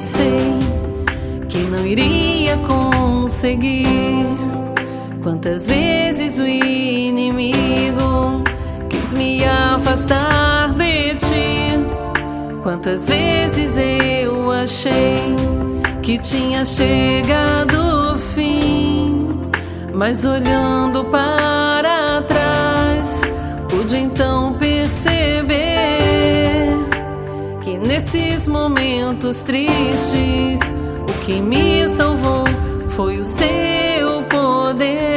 pensei que não iria conseguir. Quantas vezes o inimigo quis me afastar de ti? Quantas vezes eu achei que tinha chegado o fim, mas olhando para nesses momentos tristes, o que me salvou foi o seu poder.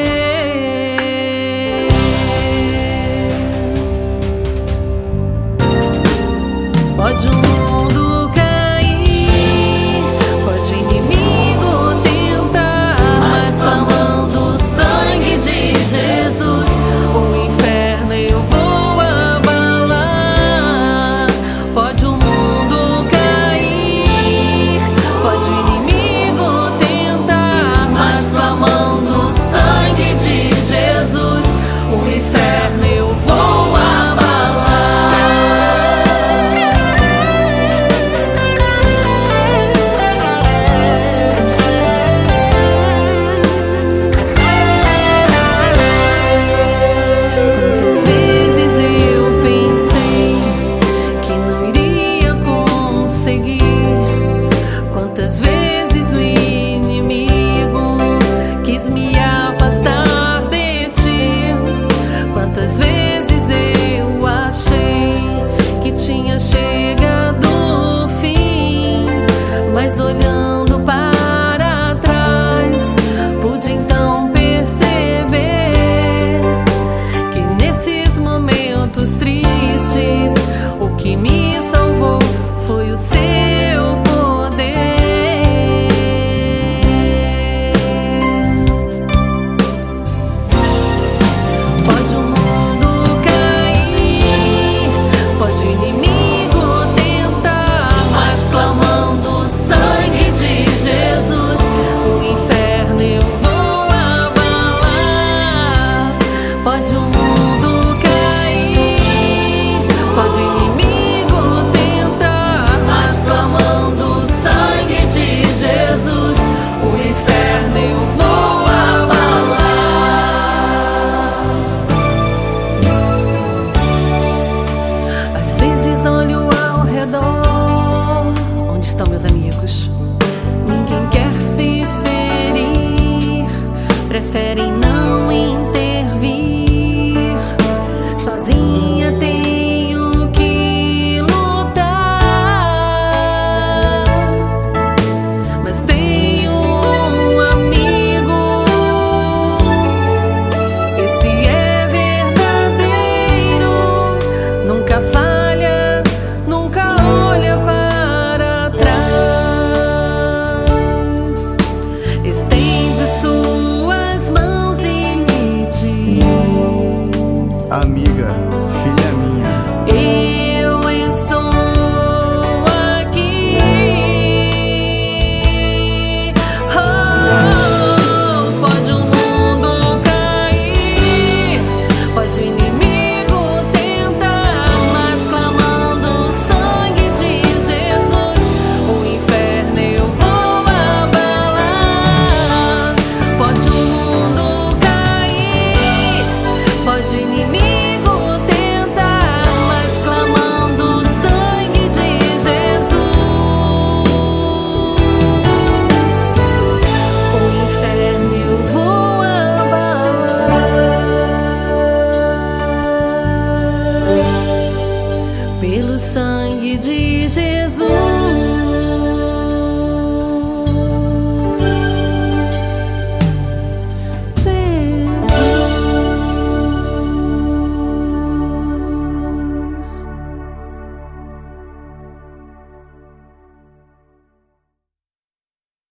Às vezes. Jesus.